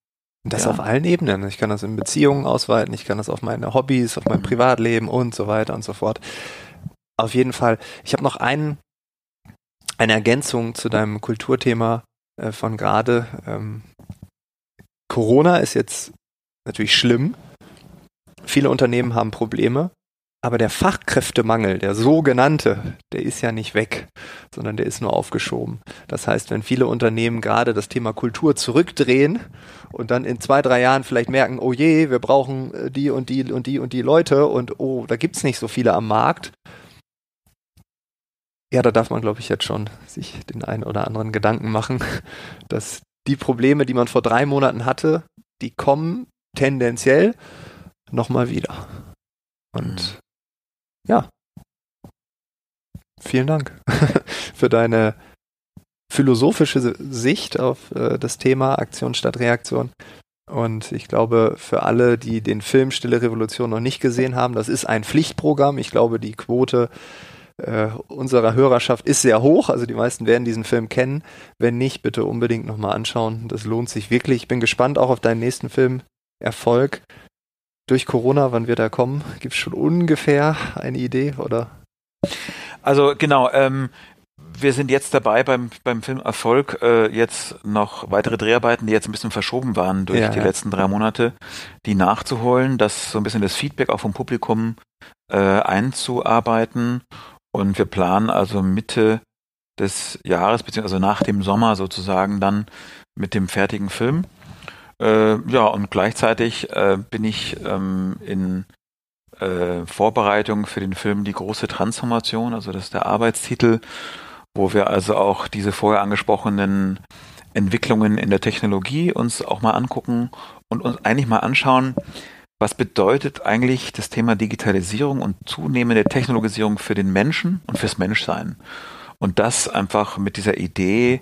Das ja. auf allen Ebenen. Ich kann das in Beziehungen ausweiten, ich kann das auf meine Hobbys, auf mein. Privatleben und so weiter und so fort. Auf jeden Fall. Ich habe noch einen, eine Ergänzung zu deinem Kulturthema äh, von gerade. Ähm, Corona ist jetzt natürlich schlimm. Viele Unternehmen haben Probleme. Aber der Fachkräftemangel, der sogenannte, der ist ja nicht weg, sondern der ist nur aufgeschoben. Das heißt, wenn viele Unternehmen gerade das Thema Kultur zurückdrehen und dann in zwei, drei Jahren vielleicht merken, oh je, wir brauchen äh, die und die und die und die Leute und oh, da gibt's nicht so viele am Markt. Ja, da darf man, glaube ich, jetzt schon sich den einen oder anderen Gedanken machen, dass die Probleme, die man vor drei Monaten hatte, die kommen tendenziell nochmal wieder. Und ja, vielen Dank für deine philosophische Sicht auf äh, das Thema Aktion statt Reaktion. Und ich glaube, für alle, die den Film Stille Revolution noch nicht gesehen haben, das ist ein Pflichtprogramm. Ich glaube, die Quote äh, unserer Hörerschaft ist sehr hoch. Also die meisten werden diesen Film kennen. Wenn nicht, bitte unbedingt nochmal anschauen. Das lohnt sich wirklich. Ich bin gespannt auch auf deinen nächsten Film. Erfolg. Durch Corona, wann wird er kommen? Gibt es schon ungefähr eine Idee oder? Also genau, ähm, wir sind jetzt dabei beim, beim Film Erfolg äh, jetzt noch weitere Dreharbeiten, die jetzt ein bisschen verschoben waren durch ja, die ja. letzten drei Monate, die nachzuholen, das so ein bisschen das Feedback auch vom Publikum äh, einzuarbeiten. Und wir planen also Mitte des Jahres, beziehungsweise nach dem Sommer sozusagen dann mit dem fertigen Film. Äh, ja, und gleichzeitig äh, bin ich ähm, in äh, Vorbereitung für den Film Die große Transformation, also das ist der Arbeitstitel wo wir also auch diese vorher angesprochenen Entwicklungen in der Technologie uns auch mal angucken und uns eigentlich mal anschauen, was bedeutet eigentlich das Thema Digitalisierung und zunehmende Technologisierung für den Menschen und fürs Menschsein. Und das einfach mit dieser Idee,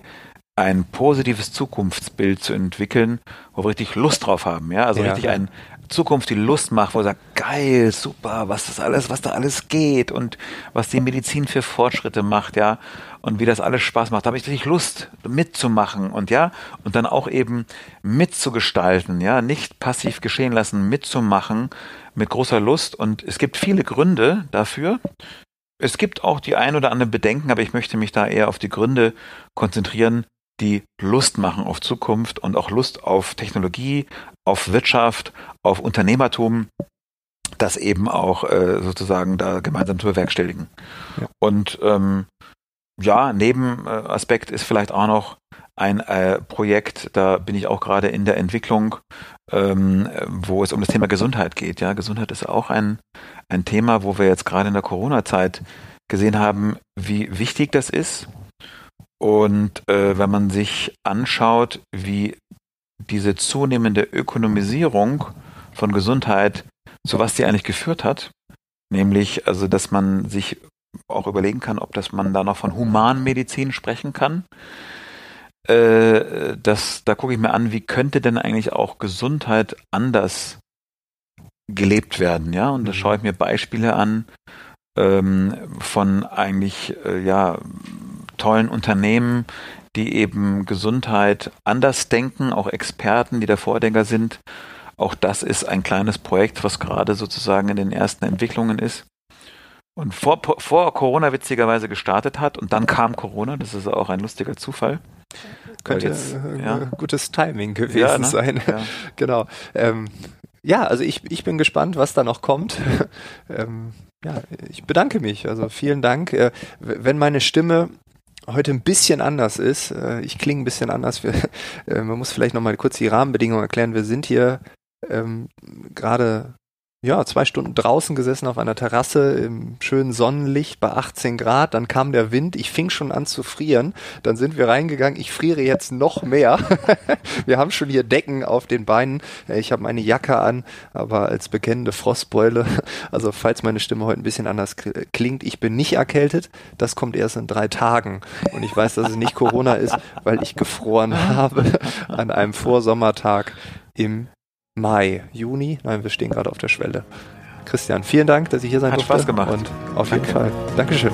ein positives Zukunftsbild zu entwickeln, wo wir richtig Lust drauf haben, ja, also ja. richtig ein, Zukunft die Lust macht, wo er sagt, geil, super, was das alles, was da alles geht und was die Medizin für Fortschritte macht, ja, und wie das alles Spaß macht. Da habe ich richtig Lust mitzumachen und ja, und dann auch eben mitzugestalten, ja, nicht passiv geschehen lassen, mitzumachen mit großer Lust und es gibt viele Gründe dafür. Es gibt auch die ein oder anderen Bedenken, aber ich möchte mich da eher auf die Gründe konzentrieren, die Lust machen auf Zukunft und auch Lust auf Technologie, auf Wirtschaft, auf Unternehmertum, das eben auch äh, sozusagen da gemeinsam zu bewerkstelligen. Ja. Und ähm, ja, Nebenaspekt ist vielleicht auch noch ein äh, Projekt, da bin ich auch gerade in der Entwicklung, ähm, wo es um das Thema Gesundheit geht. Ja, Gesundheit ist auch ein, ein Thema, wo wir jetzt gerade in der Corona-Zeit gesehen haben, wie wichtig das ist. Und äh, wenn man sich anschaut, wie diese zunehmende Ökonomisierung von Gesundheit, zu was die eigentlich geführt hat, nämlich also, dass man sich auch überlegen kann, ob das man da noch von Humanmedizin sprechen kann. Äh, das, da gucke ich mir an, wie könnte denn eigentlich auch Gesundheit anders gelebt werden, ja? Und da mhm. schaue ich mir Beispiele an ähm, von eigentlich äh, ja tollen Unternehmen, die eben Gesundheit anders denken, auch Experten, die der Vordenker sind. Auch das ist ein kleines Projekt, was gerade sozusagen in den ersten Entwicklungen ist. Und vor, vor Corona witzigerweise gestartet hat und dann kam Corona, das ist auch ein lustiger Zufall. Könnte jetzt, äh, ja. gutes Timing gewesen ja, ne? sein. Ja. genau. Ähm, ja, also ich, ich bin gespannt, was da noch kommt. ähm, ja, ich bedanke mich. Also vielen Dank. Äh, wenn meine Stimme heute ein bisschen anders ist. Äh, ich klinge ein bisschen anders. Wir, äh, man muss vielleicht nochmal kurz die Rahmenbedingungen erklären. Wir sind hier ähm, gerade ja, zwei Stunden draußen gesessen auf einer Terrasse im schönen Sonnenlicht bei 18 Grad. Dann kam der Wind. Ich fing schon an zu frieren. Dann sind wir reingegangen. Ich friere jetzt noch mehr. wir haben schon hier Decken auf den Beinen. Ich habe meine Jacke an, aber als bekennende Frostbeule. Also falls meine Stimme heute ein bisschen anders klingt, ich bin nicht erkältet. Das kommt erst in drei Tagen. Und ich weiß, dass es nicht Corona ist, weil ich gefroren habe an einem Vorsommertag im Mai, Juni. Nein, wir stehen gerade auf der Schwelle. Christian, vielen Dank, dass ich hier sein Hat durfte. Hat Spaß gemacht. Und auf Danke. jeden Fall. Dankeschön.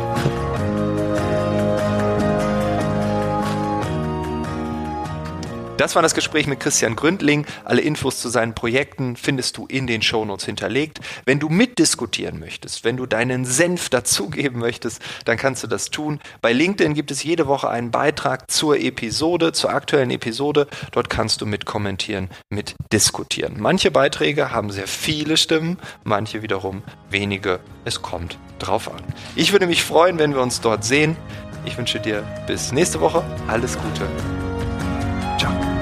Das war das Gespräch mit Christian Gründling. Alle Infos zu seinen Projekten findest du in den Shownotes hinterlegt. Wenn du mitdiskutieren möchtest, wenn du deinen Senf dazugeben möchtest, dann kannst du das tun. Bei LinkedIn gibt es jede Woche einen Beitrag zur Episode, zur aktuellen Episode. Dort kannst du mitkommentieren, mitdiskutieren. Manche Beiträge haben sehr viele Stimmen, manche wiederum wenige. Es kommt drauf an. Ich würde mich freuen, wenn wir uns dort sehen. Ich wünsche dir bis nächste Woche alles Gute 这样。